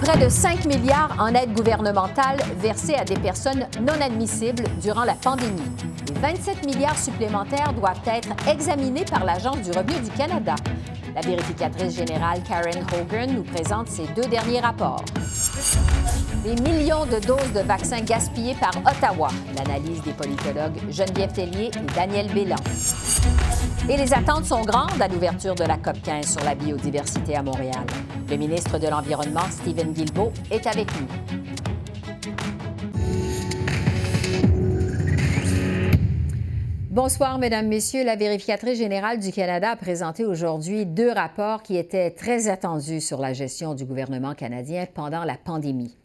Près de 5 milliards en aide gouvernementale versée à des personnes non admissibles durant la pandémie. Les 27 milliards supplémentaires doivent être examinés par l'Agence du revenu du Canada. La vérificatrice générale Karen Hogan nous présente ses deux derniers rapports. Des millions de doses de vaccins gaspillés par Ottawa. L'analyse des politologues Geneviève Tellier et Daniel Bélan. Et les attentes sont grandes à l'ouverture de la COP 15 sur la biodiversité à Montréal. Le ministre de l'Environnement, Stephen Guilbeault, est avec nous. Bonsoir, Mesdames, Messieurs. La vérificatrice générale du Canada a présenté aujourd'hui deux rapports qui étaient très attendus sur la gestion du gouvernement canadien pendant la pandémie.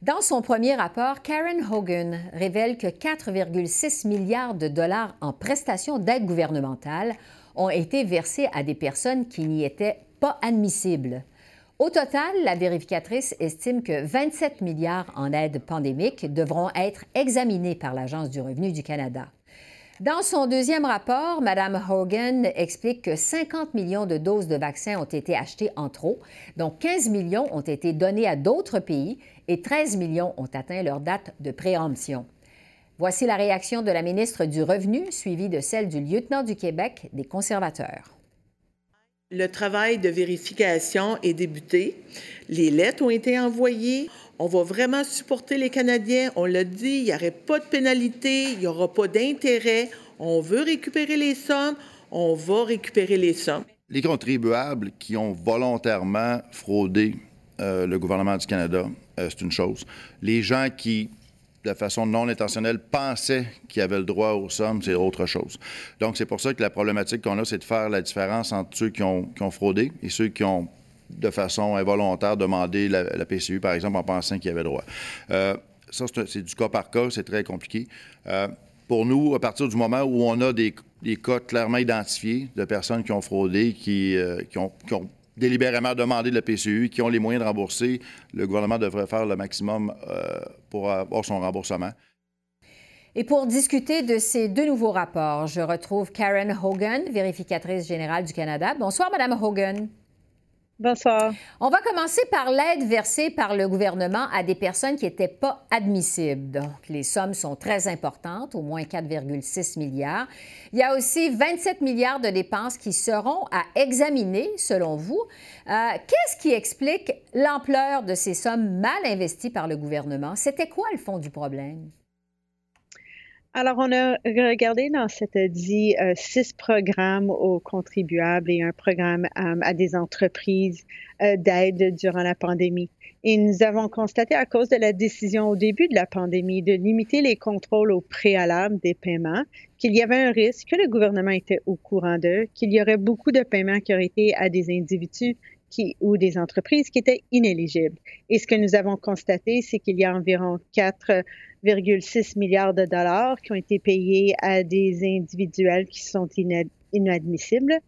Dans son premier rapport, Karen Hogan révèle que 4,6 milliards de dollars en prestations d'aide gouvernementale ont été versés à des personnes qui n'y étaient pas admissibles. Au total, la vérificatrice estime que 27 milliards en aide pandémique devront être examinés par l'Agence du revenu du Canada. Dans son deuxième rapport, Mme Hogan explique que 50 millions de doses de vaccins ont été achetées en trop, dont 15 millions ont été donnés à d'autres pays et 13 millions ont atteint leur date de préemption. Voici la réaction de la ministre du Revenu, suivie de celle du lieutenant du Québec des conservateurs. Le travail de vérification est débuté. Les lettres ont été envoyées. On va vraiment supporter les Canadiens. On l'a dit, il n'y aurait pas de pénalité, il n'y aura pas d'intérêt. On veut récupérer les sommes, on va récupérer les sommes. Les contribuables qui ont volontairement fraudé euh, le gouvernement du Canada, euh, c'est une chose. Les gens qui de façon non intentionnelle, pensaient qu'ils avaient le droit aux sommes, c'est autre chose. Donc, c'est pour ça que la problématique qu'on a, c'est de faire la différence entre ceux qui ont, fraudé et ceux qui ont, de façon involontaire, demandé la, PCU, par exemple, en pensant qu'ils avaient le droit. Euh, ça, c'est du cas par cas, c'est très compliqué. Euh, pour nous, à partir du moment où on a des, cas clairement identifiés de personnes qui ont fraudé, qui, euh, qui ont délibérément demandé de la PCU, qui ont les moyens de rembourser, le gouvernement devrait faire le maximum euh, pour avoir son remboursement. Et pour discuter de ces deux nouveaux rapports, je retrouve Karen Hogan, vérificatrice générale du Canada. Bonsoir, Madame Hogan. On va commencer par l'aide versée par le gouvernement à des personnes qui n'étaient pas admissibles. Donc, les sommes sont très importantes, au moins 4,6 milliards. Il y a aussi 27 milliards de dépenses qui seront à examiner, selon vous. Euh, qu'est-ce qui explique l'ampleur de ces sommes mal investies par le gouvernement? C'était quoi le fond du problème? Alors, on a regardé dans cette dit euh, six programmes aux contribuables et un programme euh, à des entreprises euh, d'aide durant la pandémie. Et nous avons constaté, à cause de la décision au début de la pandémie de limiter les contrôles au préalable des paiements, qu'il y avait un risque que le gouvernement était au courant d'eux, qu'il y aurait beaucoup de paiements qui auraient été à des individus ou des entreprises qui étaient inéligibles. Et ce que nous avons constaté, c'est qu'il y a environ 4,6 milliards de dollars qui ont été payés à des individuels qui sont inadmissibles.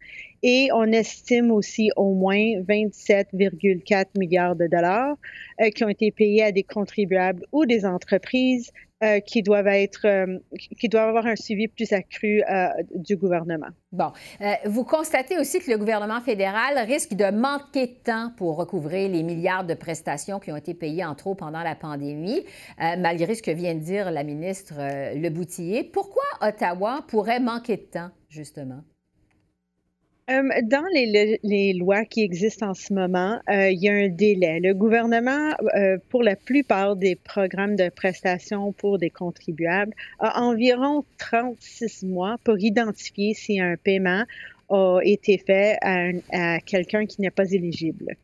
Et on estime aussi au moins 27,4 milliards de dollars euh, qui ont été payés à des contribuables ou des entreprises euh, qui doivent être, euh, qui doivent avoir un suivi plus accru euh, du gouvernement. Bon, vous constatez aussi que le gouvernement fédéral risque de manquer de temps pour recouvrer les milliards de prestations qui ont été payées en trop pendant la pandémie, malgré ce que vient de dire la ministre Le Pourquoi Ottawa pourrait manquer de temps, justement? Euh, dans les, lois qui existent en ce moment, euh, il y a un délai. Le gouvernement, euh, pour la plupart des programmes de prestations pour des contribuables, a environ 36 mois pour identifier si un paiement a été fait à quelqu'un qui n'est pas éligible.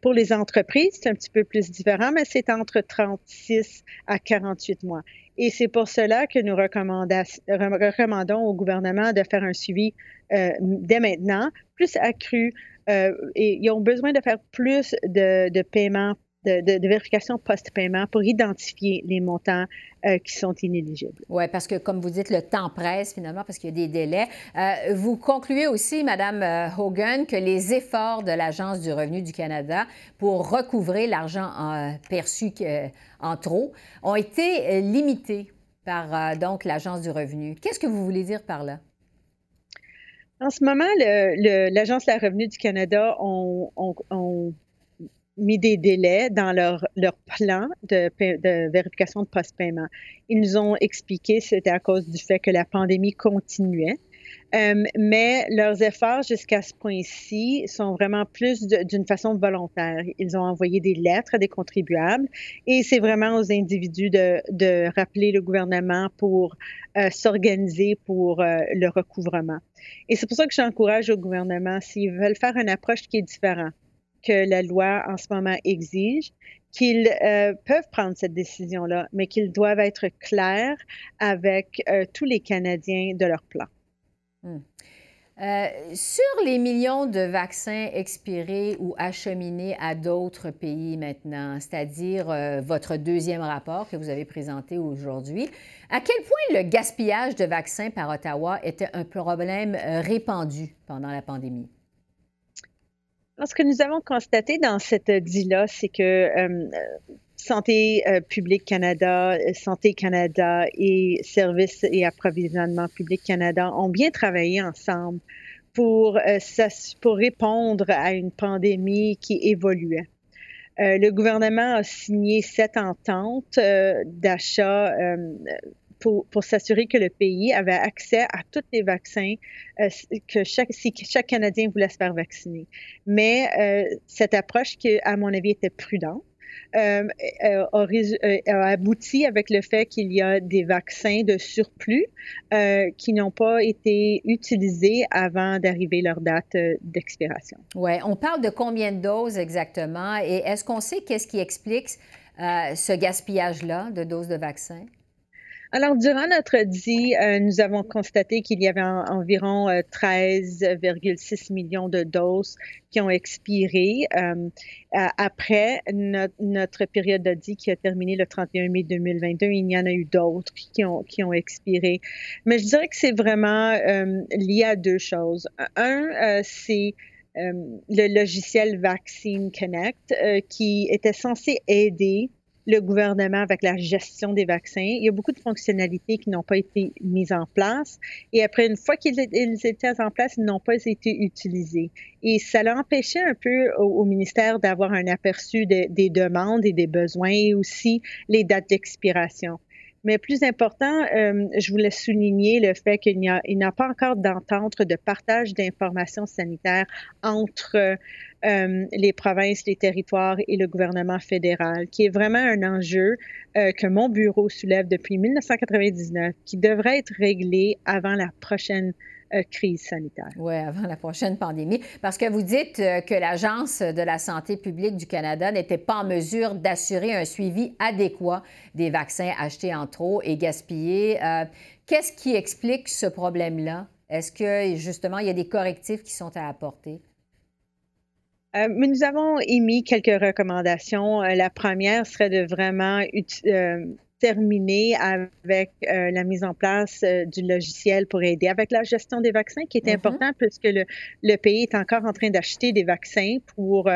Pour les entreprises, c'est un petit peu plus différent, mais c'est entre 36 à 48 mois. Et c'est pour cela que nous recommandons au gouvernement de faire un suivi euh, dès maintenant, plus accru. Euh, ils ont besoin de faire plus de, paiements de, vérification post-paiement pour identifier les montants euh, qui sont inéligibles. Oui, parce que comme vous dites, le temps presse finalement parce qu'il y a des délais. Euh, vous concluez aussi, Madame euh, Hogan, que les efforts de l'Agence du revenu du Canada pour recouvrer l'argent perçu en trop ont été limités par donc l'Agence du revenu. Qu'est-ce que vous voulez dire par là? En ce moment, l'Agence de la revenu du Canada ont, mis des délais dans leur, leur plan de, vérification de post-paiement. Ils nous ont expliqué que c'était à cause du fait que la pandémie continuait. Euh, mais leurs efforts jusqu'à ce point-ci sont vraiment plus d'une façon volontaire. Ils ont envoyé des lettres à des contribuables et c'est vraiment aux individus de, de, rappeler le gouvernement pour euh, s'organiser pour euh, le recouvrement. Et c'est pour ça que j'encourage au gouvernement, s'ils veulent faire une approche qui est différente, que la loi en ce moment exige, qu'ils euh, peuvent prendre cette décision-là, mais qu'ils doivent être clairs avec euh, tous les Canadiens de leur plan. Hmm. Euh, sur les millions de vaccins expirés ou acheminés à d'autres pays maintenant, c'est-à-dire votre deuxième rapport que vous avez présenté aujourd'hui, à quel point le gaspillage de vaccins par Ottawa était un problème répandu pendant la pandémie? Ce que nous avons constaté dans cette dit-là, c'est que euh, Santé euh, publique Canada, Santé Canada et Services et approvisionnement public Canada ont bien travaillé ensemble pour, euh, pour répondre à une pandémie qui évoluait. le gouvernement a signé sept ententes d'achat pour, s'assurer que le pays avait accès à tous les vaccins euh, que chaque, si chaque Canadien voulait se faire vacciner. Mais euh, cette approche qui, à mon avis, était prudente, euh, a, abouti avec le fait qu'il y a des vaccins de surplus qui n'ont pas été utilisés avant d'arriver leur date d'expiration. Oui, on parle de combien de doses exactement et est-ce qu'on sait qu'est-ce qui explique ce gaspillage-là de doses de vaccins? Alors, durant notre dit, euh, nous avons constaté qu'il y avait environ 13,6 euh, millions de doses qui ont expiré euh, après notre, période de dit qui a terminé le 31 mai 2022. Il y en a eu d'autres qui ont, qui ont expiré. Mais je dirais que c'est vraiment lié à deux choses. Un, c'est le logiciel Vaccine Connect qui était censé aider le gouvernement avec la gestion des vaccins. Il y a beaucoup de fonctionnalités qui n'ont pas été mises en place. Et après, une fois qu'ils étaient en place, ils n'ont pas été utilisés. Et ça l'a empêché un peu au, ministère d'avoir un aperçu des demandes et des besoins et aussi les dates d'expiration. Mais plus important, euh, je voulais souligner le fait qu'il n'y a, a pas encore d'entente de partage d'informations sanitaires entre euh, les provinces, les territoires et le gouvernement fédéral, qui est vraiment un enjeu euh, que mon bureau soulève depuis 1999, qui devrait être réglé avant la prochaine euh, crise sanitaire. Oui, avant la prochaine pandémie. Parce que vous dites que l'Agence de la santé publique du Canada n'était pas en mesure d'assurer un suivi adéquat des vaccins achetés en trop et gaspillés. Qu'est-ce qui explique ce problème-là? Est-ce que justement, il y a des correctifs qui sont à apporter? Euh, mais nous avons émis quelques recommandations. Euh, la première serait de vraiment euh, terminer avec la mise en place du logiciel pour aider avec la gestion des vaccins, qui est mm-hmm. important puisque le, le, pays est encore en train d'acheter des vaccins pour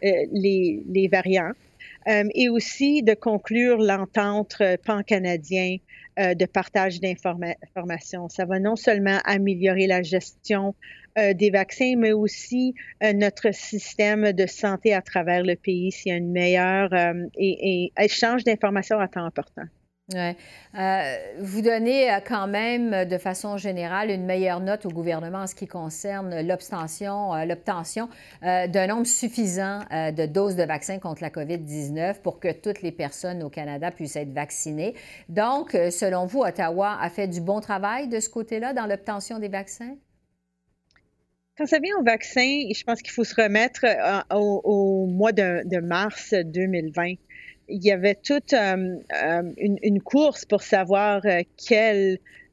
les, les, variants. et aussi de conclure l'entente pan-canadien de partage d'informations. Ça va non seulement améliorer la gestion euh, des vaccins, mais aussi euh, notre système de santé à travers le pays s'il y a une meilleure euh, échange d'informations à temps important. Ouais. vous donnez quand même, de façon générale, une meilleure note au gouvernement en ce qui concerne l'obtention, d'un nombre suffisant de doses de vaccins contre la COVID-19 pour que toutes les personnes au Canada puissent être vaccinées. Donc, selon vous, Ottawa a fait du bon travail de ce côté-là dans l'obtention des vaccins? Quand ça vient au vaccin, je pense qu'il faut se remettre euh, au, mois de, mars 2020. Il y avait toute euh, euh, une, course pour savoir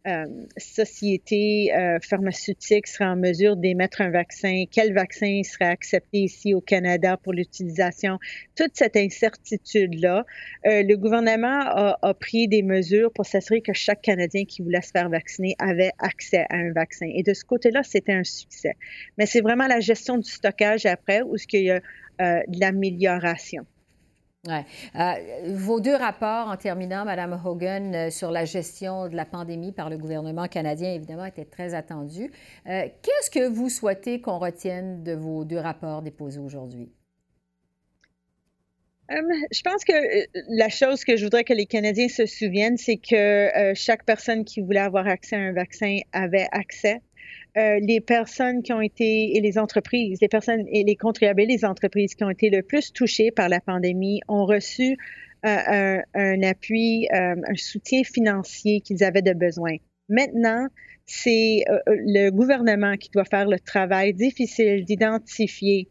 euh, société euh, pharmaceutique serait en mesure d'émettre un vaccin, quel vaccin serait accepté ici au Canada pour l'utilisation, toute cette incertitude-là, le gouvernement a, pris des mesures pour s'assurer que chaque Canadien qui voulait se faire vacciner avait accès à un vaccin. Et de ce côté-là, c'était un succès. Mais c'est vraiment la gestion du stockage après où ce qu'il y a de l'amélioration. Euh, vos deux rapports, en terminant, Mme Hogan, euh, sur la gestion de la pandémie par le gouvernement canadien, évidemment, étaient très attendus. Euh, Qu'est-ce que vous souhaitez qu'on retienne de vos deux rapports déposés aujourd'hui? Euh, je pense que la chose que je voudrais que les Canadiens se souviennent, c'est que chaque personne qui voulait avoir accès à un vaccin avait accès euh, les personnes qui ont été, et les entreprises, les personnes et les contribuables, les entreprises qui ont été le plus touchées par la pandémie ont reçu euh, un, appui, euh, un soutien financier qu'ils avaient de besoin. Maintenant, c'est le gouvernement qui doit faire le travail difficile d'identifier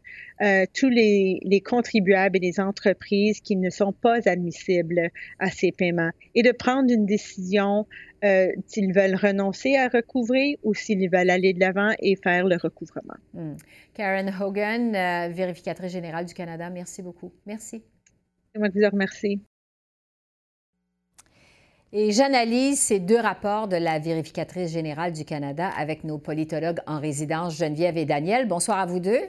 tous les, les, contribuables et les entreprises qui ne sont pas admissibles à ces paiements et de prendre une décision euh, s'ils veulent renoncer à recouvrer ou s'ils veulent aller de l'avant et faire le recouvrement. Hmm. Karen Hogan, euh, vérificatrice générale du Canada, merci beaucoup. Merci. C'est moi qui vous remercie. Et j'analyse ces deux rapports de la vérificatrice générale du Canada avec nos politologues en résidence, Geneviève et Daniel. Bonsoir à vous deux.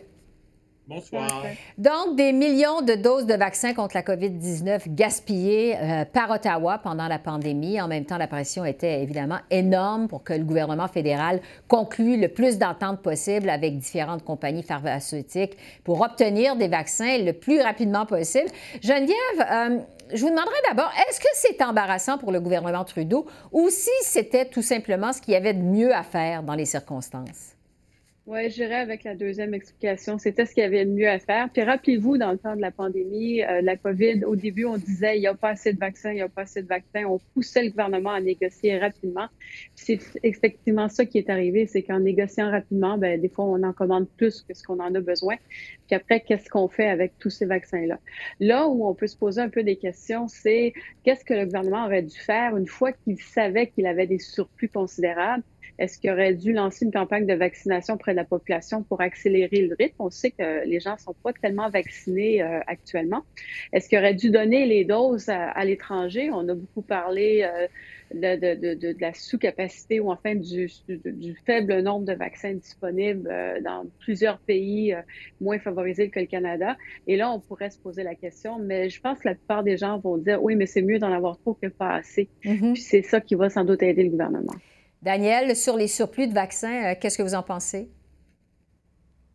Bonsoir. Donc, des millions de doses de vaccins contre la COVID-19 gaspillées euh, par Ottawa pendant la pandémie. En même temps, la pression était évidemment énorme pour que le gouvernement fédéral conclue le plus d'ententes possible avec différentes compagnies pharmaceutiques pour obtenir des vaccins le plus rapidement possible. Geneviève, euh, je vous demanderai d'abord, est-ce que c'est embarrassant pour le gouvernement Trudeau ou si c'était tout simplement ce qu'il y avait de mieux à faire dans les circonstances? Oui, j'irai avec la deuxième explication. C'était ce qu'il y avait de mieux à faire. Puis rappelez-vous, dans le temps de la pandémie, euh, la COVID, au début, on disait il n'y a pas assez de vaccins, il n'y a pas assez de vaccins. On poussait le gouvernement à négocier rapidement. C'est effectivement ça qui est arrivé, c'est qu'en négociant rapidement, ben, des fois, on en commande plus que ce qu'on en a besoin. Puis après, qu'est-ce qu'on fait avec tous ces vaccins-là? Là où on peut se poser un peu des questions, c'est qu'est-ce que le gouvernement aurait dû faire une fois qu'il savait qu'il avait des surplus considérables? Est-ce qu'il aurait dû lancer une campagne de vaccination auprès de la population pour accélérer le rythme? On sait que les gens ne sont pas tellement vaccinés euh, actuellement. Est-ce qu'il aurait dû donner les doses à, l'étranger? On a beaucoup parlé euh, de, la sous-capacité ou enfin du, faible nombre de vaccins disponibles euh, dans plusieurs pays moins favorisés que le Canada. Et là, on pourrait se poser la question, mais je pense que la plupart des gens vont dire oui, mais c'est mieux d'en avoir trop que pas assez. Mm-hmm. Puis c'est ça qui va sans doute aider le gouvernement. Daniel, sur les surplus de vaccins, euh, qu'est-ce que vous en pensez?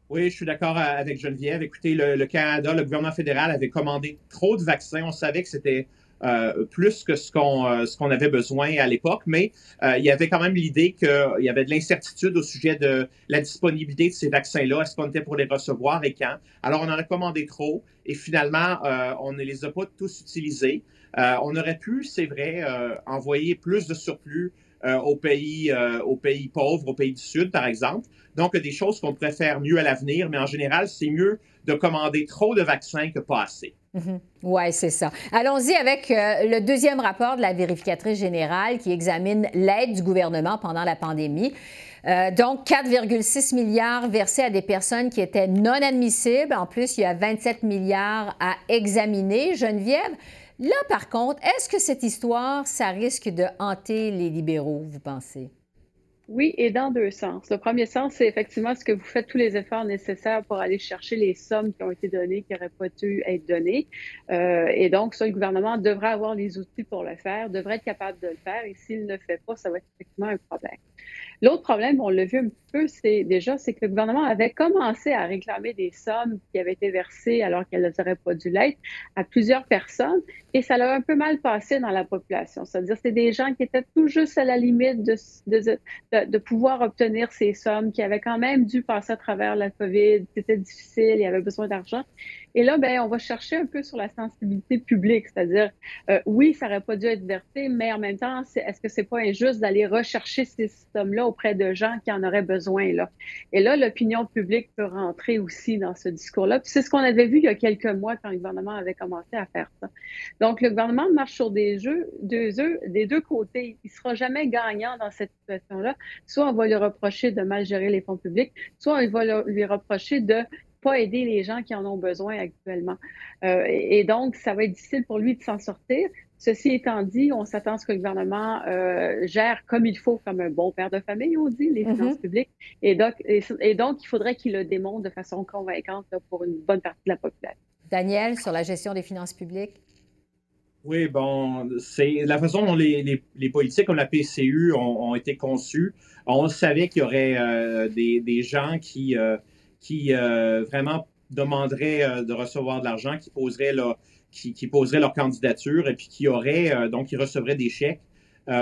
Oui, je suis d'accord euh, avec Geneviève. Écoutez, le, Canada, le gouvernement fédéral avait commandé trop de vaccins. On savait que c'était euh, plus que ce qu'on avait besoin à l'époque, mais il y avait quand même l'idée qu'il y avait de l'incertitude au sujet de la disponibilité de ces vaccins-là. Est-ce qu'on était pour les recevoir et quand? Alors, on en a commandé trop et finalement, on ne les a pas tous utilisés. on aurait pu, c'est vrai, envoyer plus de surplus aux, pays, euh, aux pays pauvres, aux pays du Sud, par exemple. Donc, des choses qu'on pourrait faire mieux à l'avenir, mais en général, c'est mieux de commander trop de vaccins que pas assez. Mhm. Oui, c'est ça. Allons-y avec euh, le deuxième rapport de la vérificatrice générale qui examine l'aide du gouvernement pendant la pandémie. donc, 4,6 milliards versés à des personnes qui étaient non admissibles. En plus, il y a 27 milliards à examiner. Geneviève, Là, par contre, est-ce que cette histoire, ça risque de hanter les libéraux, vous pensez? Oui, et dans deux sens. Le premier sens, c'est effectivement ce que vous faites tous les efforts nécessaires pour aller chercher les sommes qui ont été données, qui n'auraient pas dû être données. Euh, et donc, ça, le gouvernement devrait avoir les outils pour le faire, devrait être capable de le faire. Et s'il ne le fait pas, ça va être effectivement un problème. L'autre problème, on l'a vu un peu, c'est déjà, c'est que le gouvernement avait commencé à réclamer des sommes qui avaient été versées alors qu'elles n'auraient pas dû l'être à plusieurs personnes et ça l'a un peu mal passé dans la population. C'est-à-dire, c'est des gens qui étaient tout juste à la limite de, de, de, pouvoir obtenir ces sommes qui avaient quand même dû passer à travers la COVID. C'était difficile, il y avait besoin d'argent. Et là, ben, on va chercher un peu sur la sensibilité publique, c'est-à-dire, euh, oui, ça n'aurait pas dû être versé, mais en même temps, est-ce que c'est pas injuste d'aller rechercher ces sommes-là auprès de gens qui en auraient besoin là Et là, l'opinion publique peut rentrer aussi dans ce discours-là. Puis c'est ce qu'on avait vu il y a quelques mois quand le gouvernement avait commencé à faire ça. Donc, le gouvernement marche sur des deux œufs, des deux côtés. Il sera jamais gagnant dans cette situation-là. Soit on va lui reprocher de mal gérer les fonds publics, soit on va lui reprocher de pas aider les gens qui en ont besoin actuellement. Euh, et donc, ça va être difficile pour lui de s'en sortir. Ceci étant dit, on s'attend à ce que le gouvernement euh, gère comme il faut, comme un bon père de famille, on dit, les mm-hmm. finances publiques. Et donc, et, donc, il faudrait qu'il le démontre de façon convaincante pour une bonne partie de la population. Daniel, sur la gestion des finances publiques? Oui, bon, c'est la façon dont les, les, politiques comme la PCU ont, été conçues. On savait qu'il y aurait euh, des, des, gens qui qui euh, vraiment demanderaient euh, de recevoir de l'argent, qui poseraient, leur, qui, qui leur candidature et puis qui auraient, euh, donc, qui recevraient des chèques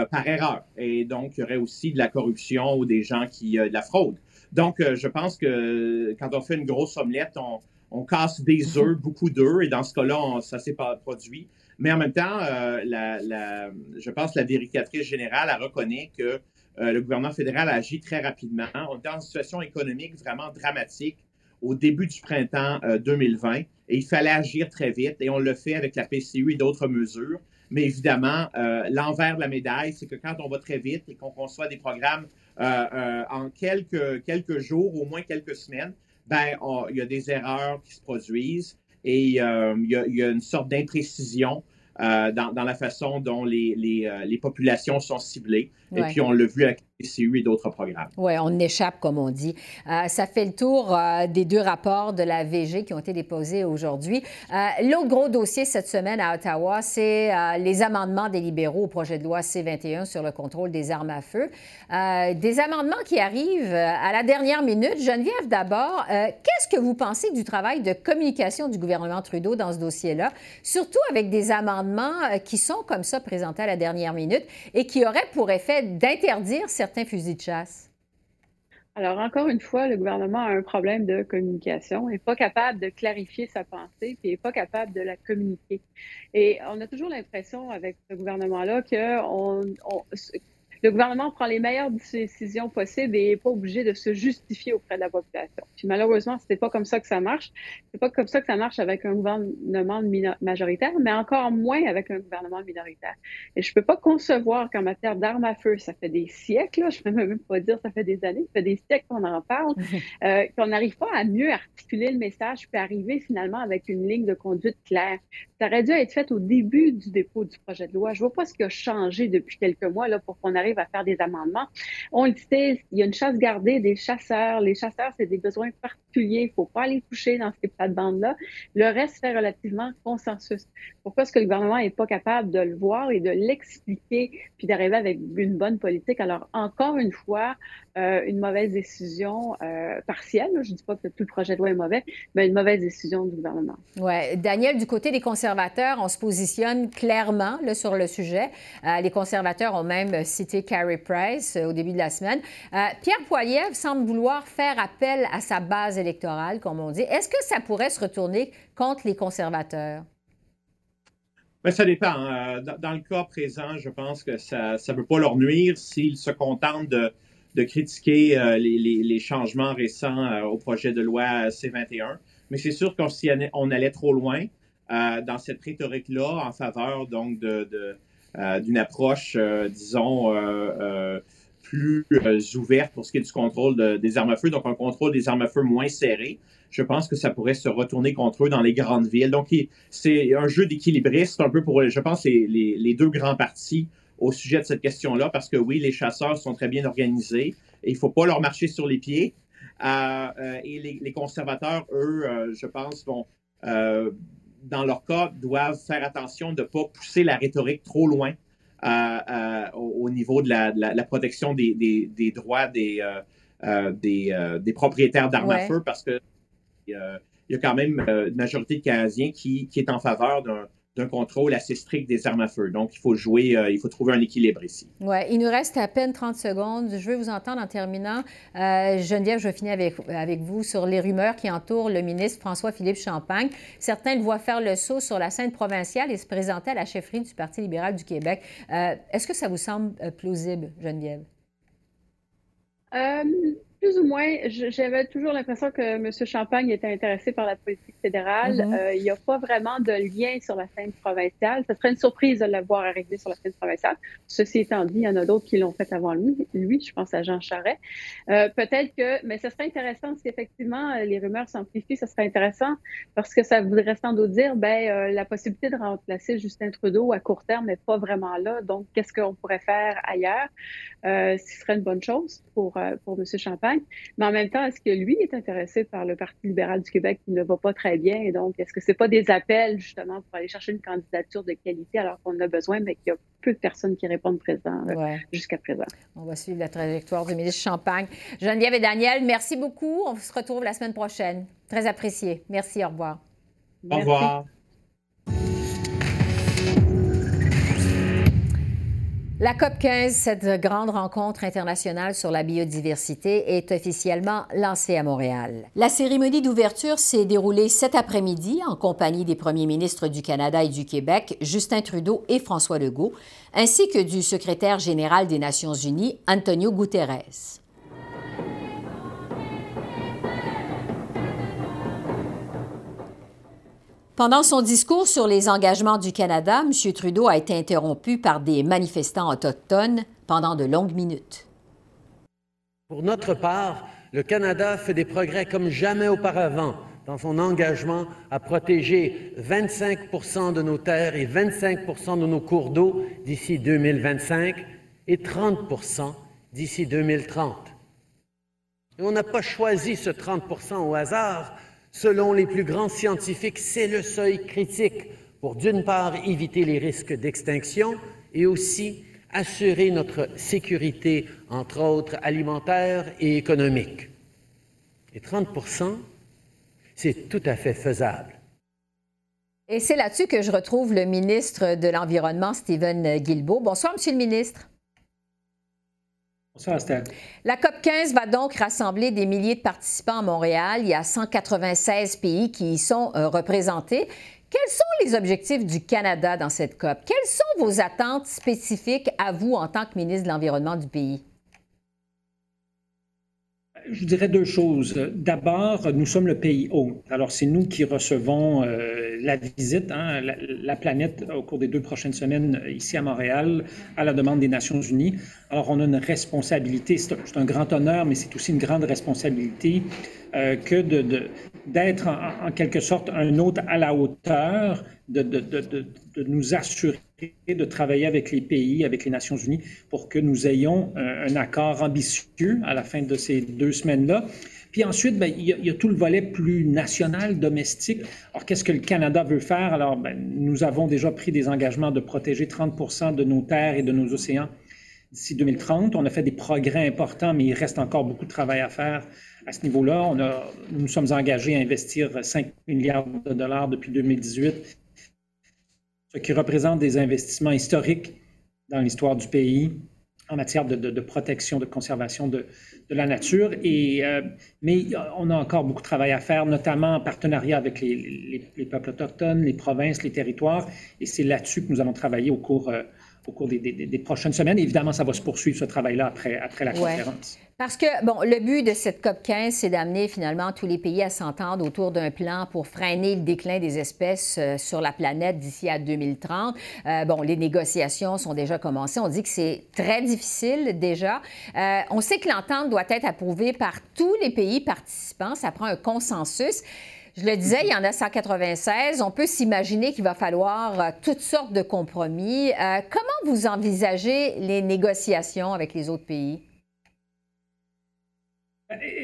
par erreur. Et donc, il y aurait aussi de la corruption ou des gens qui, de la fraude. Donc, je pense que quand on fait une grosse omelette, on, on casse des œufs, beaucoup d'œufs, et dans ce cas-là, ça s'est pas produit. Mais en même temps, la, la, je pense que la vérificatrice générale a reconnu que euh, le gouvernement fédéral a agi très rapidement. On est dans une situation économique vraiment dramatique au début du printemps 2020 euh, et il fallait agir très vite et on le fait avec la PCU et d'autres mesures. Mais évidemment, euh, l'envers de la médaille, c'est que quand on va très vite et qu'on conçoit des programmes en quelques, quelques jours, au moins quelques semaines, ben, il y a des erreurs qui se produisent et il y, a, une sorte d'imprécision dans, la façon dont les, les populations sont ciblées. Et puis, on l'a vu avec Et d'autres programmes. Oui, on échappe, comme on dit. Euh, ça fait le tour euh, des deux rapports de la VG qui ont été déposés aujourd'hui. Euh, l'autre gros dossier cette semaine à Ottawa, c'est les amendements des libéraux au projet de loi C-21 sur le contrôle des armes à feu. des amendements qui arrivent à la dernière minute. Geneviève, d'abord, qu'est-ce que vous pensez du travail de communication du gouvernement Trudeau dans ce dossier-là, surtout avec des amendements qui sont comme ça présentés à la dernière minute et qui auraient pour effet d'interdire fusils de chasse? Alors, encore une fois, le gouvernement a un problème de communication, n'est pas capable de clarifier sa pensée, puis n'est pas capable de la communiquer. Et on a toujours l'impression avec ce gouvernement-là que on, le gouvernement prend les meilleures décisions possibles et n'est pas obligé de se justifier auprès de la population. Puis malheureusement, c'est pas comme ça que ça marche. C'est pas comme ça que ça marche avec un gouvernement majoritaire, mais encore moins avec un gouvernement minoritaire. Et je peux pas concevoir qu'en matière d'armes à feu, ça fait des siècles, je peux même pas dire ça fait des années, ça fait des siècles qu'on en parle, euh, qu'on n'arrive pas à mieux articuler le message puis arriver finalement avec une ligne de conduite claire. Ça aurait dû être fait au début du dépôt du projet de loi. Je vois pas ce qui a changé depuis quelques mois là pour qu'on arrive à faire des amendements. On le sait, il y a une chasse gardée des chasseurs. Les chasseurs, c'est des besoins particuliers. Il ne faut pas les toucher dans ces plates-bandes-là. Le reste fait relativement consensus. Pourquoi est-ce que le gouvernement n'est pas capable de le voir et de l'expliquer puis d'arriver avec une bonne politique? Alors, encore une fois, euh, une mauvaise décision euh, partielle. Je ne dis pas que tout le projet de loi est mauvais, mais une mauvaise décision du gouvernement. Oui. Daniel, du côté des conservateurs, on se positionne clairement sur le sujet. Euh, les conservateurs ont même cité Carrie Price au début de la semaine. Pierre Poilievre semble vouloir faire appel à sa base électorale, comme on dit. Est-ce que ça pourrait se retourner contre les conservateurs? Bien, ça dépend. Hein. Dans, le cas présent, je pense que ça ne peut pas leur nuire s'ils se contentent de critiquer euh, les, changements récents euh, au projet de loi C-21. Mais c'est sûr qu'on allait trop loin euh, dans cette rhétorique-là en faveur donc de, d'une approche, disons, plus ouverte pour ce qui est du contrôle des armes à feu, donc un contrôle des armes à feu moins serré. Je pense que ça pourrait se retourner contre eux dans les grandes villes. Donc, c'est un jeu d'équilibriste, un peu pour, je pense, les, deux grands partis au sujet de cette question-là, parce que oui, les chasseurs sont très bien organisés et il ne faut pas leur marcher sur les pieds. Euh, euh, et les, conservateurs, eux, euh, je pense, vont, dans leur cas, doivent faire attention de ne pas pousser la rhétorique trop loin au, niveau de la, protection des, droits des, des, propriétaires d'armes à feu, parce que il y a quand même une majorité de Canadiens qui, qui est en faveur d'un contrôle assez strict des armes à feu. Donc, il faut jouer, euh, il faut trouver un équilibre ici. Oui, il nous reste à peine 30 secondes. Je veux vous entendre en terminant. Euh, Geneviève, je vais finir avec, avec vous sur les rumeurs qui entourent le ministre François-Philippe Champagne. Certains le voient faire le saut sur la scène provinciale et se présenter à la chefferie du Parti libéral du Québec. Euh, est-ce que ça vous semble plausible, Geneviève? Plus ou moins, j'avais toujours l'impression que M. Champagne était intéressé par la politique fédérale. Mm-hmm. Euh, il n'y a pas vraiment de lien sur la scène provinciale. Ce serait une surprise de le voir arriver sur la scène provinciale. Ceci étant dit, il y en a d'autres qui l'ont fait avant lui. Lui, je pense à Jean Charest. Euh, peut-être que, mais ce serait intéressant si effectivement les rumeurs s'amplifient. Ce serait intéressant parce que ça voudrait sans doute dire, ben, euh, la possibilité de remplacer Justin Trudeau à court terme n'est pas vraiment là. Donc, qu'est-ce qu'on pourrait faire ailleurs? ce serait une bonne chose pour, pour M. Champagne. Mais en même temps, est-ce que lui est intéressé par le Parti libéral du Québec? Qui ne va pas très bien? Et donc, est-ce que ce n'est pas des appels justement pour aller chercher une candidature de qualité alors qu'on a besoin, mais qu'il y a peu de personnes qui répondent présent euh, jusqu'à présent? On va suivre la trajectoire du ministre Champagne. Geneviève et Daniel, merci beaucoup. On se retrouve la semaine prochaine. Très apprécié. Merci. Au revoir. Au revoir. La COP 15, cette grande rencontre internationale sur la biodiversité, est officiellement lancée à Montréal. La cérémonie d'ouverture s'est déroulée cet après-midi en compagnie des premiers ministres du Canada et du Québec, Justin Trudeau et François Legault, ainsi que du secrétaire général des Nations unies, Antonio Guterres. Pendant son discours sur les engagements du Canada, M. Trudeau a été interrompu par des manifestants autochtones pendant de longues minutes. Pour notre part, le Canada fait des progrès comme jamais auparavant dans son engagement à protéger 25% de nos terres et 25 de nos cours d'eau d'ici 2025 et 30 d'ici 2030. Et on n'a pas choisi ce 30% au hasard, Selon les plus grands scientifiques, c'est le seuil critique pour, d'une part, éviter les risques d'extinction et aussi assurer notre sécurité, entre autres alimentaire et économique. Et 30 c'est tout à fait faisable. Et c'est là-dessus que je retrouve le ministre de l'Environnement, Stephen Guilbeault. Bonsoir, Monsieur le ministre. La COP 15 va donc rassembler des milliers de participants à Montréal. Il y a 196 pays qui y sont euh, représentés. Quels sont les objectifs du Canada dans cette COP? Quelles sont vos attentes spécifiques à vous en tant que ministre de l'Environnement du pays? Je dirais deux choses. D'abord, nous sommes le pays hôte. Alors, c'est nous qui recevons euh, la visite, hein, la, planète, au cours des deux prochaines semaines ici à Montréal, à la demande des Nations Unies. Alors, on a une responsabilité, c'est un, grand honneur, mais c'est aussi une grande responsabilité euh, que d'être en, quelque sorte un hôte à la hauteur, de nous assurer de travailler avec les pays, avec les Nations Unies, pour que nous ayons un, accord ambitieux à la fin de ces deux semaines-là. Puis ensuite, ben, il, y a, tout le volet plus national, domestique. Alors, qu'est-ce que le Canada veut faire? Alors, ben, nous avons déjà pris des engagements de protéger 30 de nos terres et de nos océans d'ici 2030. On a fait des progrès importants, mais il reste encore beaucoup de travail à faire à ce niveau-là. On a, nous nous sommes engagés à investir 5 milliards de dollars depuis 2018 qui représente des investissements historiques dans l'histoire du pays en matière de, protection, de conservation de, la nature. Et, euh, mais on a encore beaucoup de travail à faire, notamment en partenariat avec les, peuples autochtones, les provinces, les territoires. Et c'est là-dessus que nous allons travailler au cours, euh, au cours des, prochaines semaines. évidemment, ça va se poursuivre, ce travail-là, après, après la conférence. Parce que, bon, le but de cette COP 15, c'est d'amener finalement tous les pays à s'entendre autour d'un plan pour freiner le déclin des espèces euh, sur la planète d'ici à 2030. Euh, bon, les négociations sont déjà commencées. On dit que c'est très difficile déjà. Euh, on sait que l'entente doit être approuvée par tous les pays participants. Ça prend un consensus. Je le disais, il y en a 196. On peut s'imaginer qu'il va falloir euh, toutes sortes de compromis. Euh, comment vous envisagez les négociations avec les autres pays?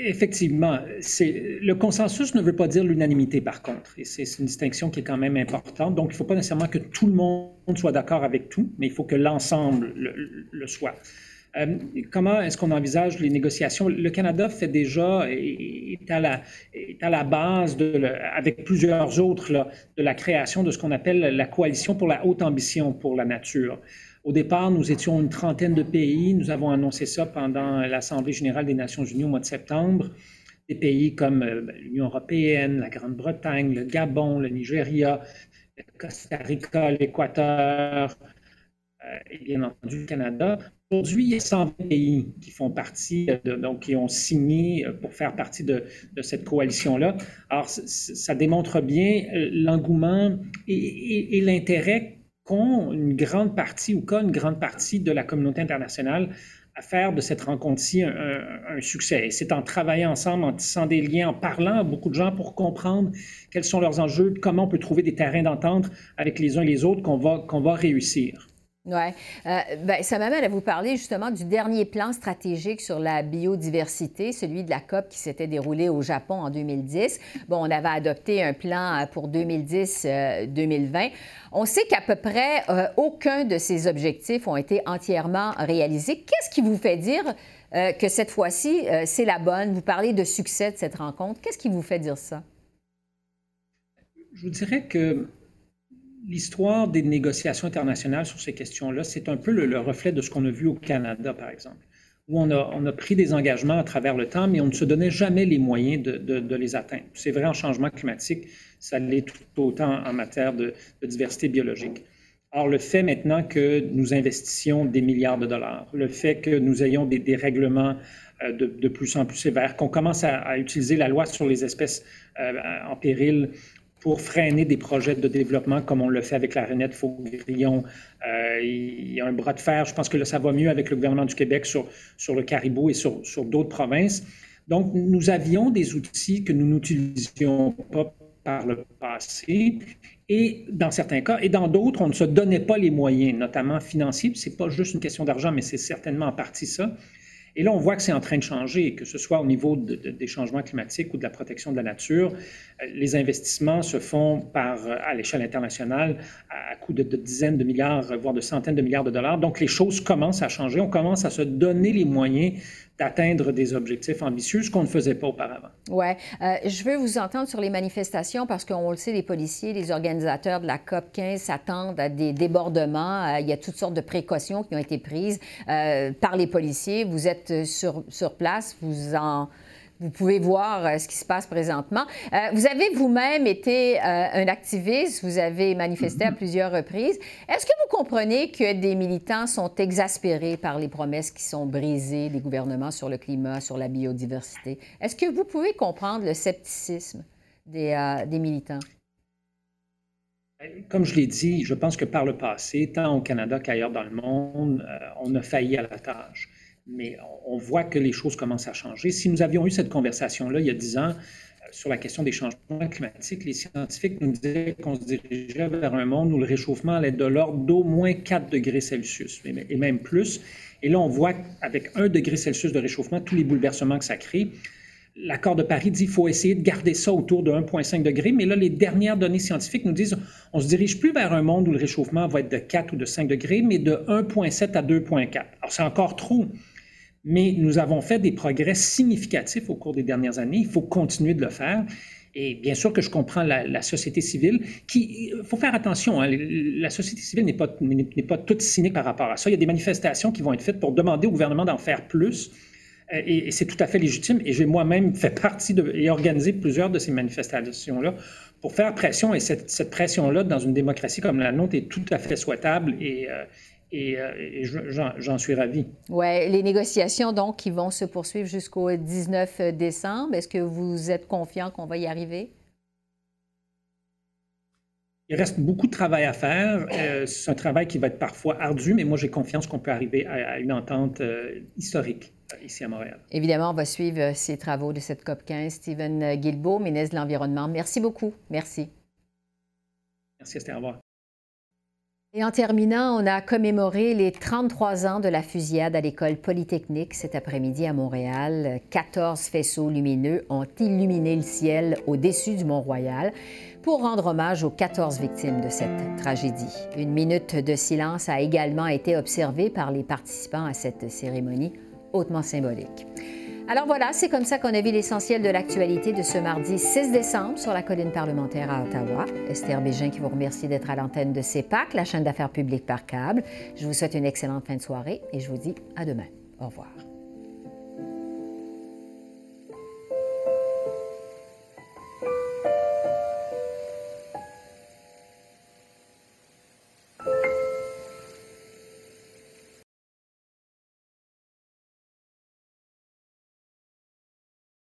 Effectivement, le consensus ne veut pas dire l'unanimité, par contre. C'est une distinction qui est quand même importante. Donc, il ne faut pas nécessairement que tout le monde soit d'accord avec tout, mais il faut que l'ensemble le, soit. Euh, comment est-ce qu'on envisage les négociations? Le Canada fait déjà, est à la, est à la base, de avec plusieurs autres, là, de la création de ce qu'on appelle la coalition pour la haute ambition pour la nature. Au départ, nous étions une trentaine de pays. Nous avons annoncé ça pendant l'Assemblée générale des Nations unies au mois de septembre. Des pays comme euh, ben, l'Union européenne, la Grande-Bretagne, le Gabon, le Nigeria, le Costa Rica, l'Équateur, et bien entendu le Canada. Aujourd'hui, il y a 120 pays qui font partie, de, donc qui ont signé pour faire partie de, cette coalition-là. Alors, ça démontre bien euh, l'engouement et, l'intérêt qu'ont une grande partie ou qu'a une grande partie de la communauté internationale à faire de cette rencontre-ci un, succès. c'est en travaillant ensemble, en tissant des liens, en parlant à beaucoup de gens pour comprendre quels sont leurs enjeux, comment on peut trouver des terrains d'entente avec les uns et les autres qu'on va réussir. Oui. Euh, ben, ça m'amène à vous parler justement du dernier plan stratégique sur la biodiversité, celui de la COP qui s'était déroulé au Japon en 2010. Bon, on avait adopté un plan euh, pour 2010-2020. Euh, on sait qu'à peu près aucun de ces objectifs ont été entièrement réalisés. Qu'est-ce qui vous fait dire que cette fois-ci, c'est la bonne? Vous parlez de succès de cette rencontre. Qu'est-ce qui vous fait dire ça? Je vous dirais que l'histoire des négociations internationales sur ces questions-là, c'est un peu le, reflet de ce qu'on a vu au Canada, par exemple, où on a, on a, pris des engagements à travers le temps, mais on ne se donnait jamais les moyens de, de, les atteindre. C'est vrai en changement climatique, ça l'est tout autant en matière de, diversité biologique. Or, le fait maintenant que nous investissions des milliards de dollars, le fait que nous ayons des, des règlements euh, de, plus en plus sévères, qu'on commence à, utiliser la loi sur les espèces euh, en péril pour freiner des projets de développement comme on le fait avec la Renette Faugrillon. Euh, il y a un bras de fer. Je pense que là, ça va mieux avec le gouvernement du Québec sur, sur le caribou et sur, sur d'autres provinces. Donc, nous avions des outils que nous n'utilisions pas par le passé et dans certains cas, et dans d'autres, on ne se donnait pas les moyens, notamment financiers. Ce n'est pas juste une question d'argent, mais c'est certainement en partie ça. Et là, on voit que c'est en train de changer, que ce soit au niveau des changements climatiques ou de la protection de la nature. Euh, les investissements se font par, euh, à l'échelle internationale à, coût de, de, dizaines de milliards, voire de centaines de milliards de dollars. Donc, les choses commencent à changer. On commence à se donner les moyens d'atteindre des objectifs ambitieux, ce qu'on ne faisait pas auparavant. Oui. Euh, je veux vous entendre sur les manifestations parce qu'on le sait, les policiers, les organisateurs de la COP 15 s'attendent à des débordements. Euh, il y a toutes sortes de précautions qui ont été prises euh, par les policiers. Vous êtes sur, sur place, vous en vous pouvez voir euh, ce qui se passe présentement. Euh, vous avez vous-même été euh, un activiste, vous avez manifesté à plusieurs reprises. Est-ce que vous comprenez que des militants sont exaspérés par les promesses qui sont brisées des gouvernements sur le climat, sur la biodiversité? Est-ce que vous pouvez comprendre le scepticisme des, des militants? Comme je l'ai dit, je pense que par le passé, tant au Canada qu'ailleurs dans le monde, on a failli à la tâche mais on voit que les choses commencent à changer. Si nous avions eu cette conversation-là il y a dix ans euh, sur la question des changements climatiques, les scientifiques nous disaient qu'on se dirigeait vers un monde où le réchauffement allait de l'ordre d'au moins 4 degrés Celsius, et même plus. Et là, on voit qu'avec 1 degré Celsius de réchauffement, tous les bouleversements que ça crée. L'accord de Paris dit qu'il faut essayer de garder ça autour de 1,5 degré, mais là, les dernières données scientifiques nous disent on ne se dirige plus vers un monde où le réchauffement va être de 4 ou de 5 degrés, mais de 1,7 à 2,4. Alors, c'est encore trop mais nous avons fait des progrès significatifs au cours des dernières années. Il faut continuer de le faire. Et bien sûr que je comprends la, société civile, qui, il faut faire attention, hein, la société civile n'est pas, n'est pas toute cynique par rapport à ça. Il y a des manifestations qui vont être faites pour demander au gouvernement d'en faire plus, euh, et, c'est tout à fait légitime. Et j'ai moi-même fait partie de, et organisé plusieurs de ces manifestations-là pour faire pression, et cette, pression-là, dans une démocratie comme la nôtre, est tout à fait souhaitable euh, et, euh, j'en suis ravi. Oui, les négociations, donc, qui vont se poursuivre jusqu'au 19 décembre, est-ce que vous êtes confiant qu'on va y arriver? Il reste beaucoup de travail à faire. Euh, c'est un travail qui va être parfois ardu, mais moi, j'ai confiance qu'on peut arriver à, une entente euh, historique ici à Montréal. Évidemment, on va suivre ces travaux de cette COP 15. Stephen Guilbeault, ministre de l'Environnement, merci beaucoup. Merci. Merci, Esther. Au revoir. Et en terminant, on a commémoré les 33 ans de la fusillade à l'école polytechnique cet après-midi à Montréal. 14 faisceaux lumineux ont illuminé le ciel au-dessus du Mont-Royal pour rendre hommage aux 14 victimes de cette tragédie. Une minute de silence a également été observée par les participants à cette cérémonie hautement symbolique. Alors voilà, c'est comme ça qu'on a vu l'essentiel de l'actualité de ce mardi 6 décembre sur la colline parlementaire à Ottawa. Esther Bégin qui vous remercie d'être à l'antenne de CEPAC, la chaîne d'affaires publiques par câble. Je vous souhaite une excellente fin de soirée et je vous dis à demain. Au revoir.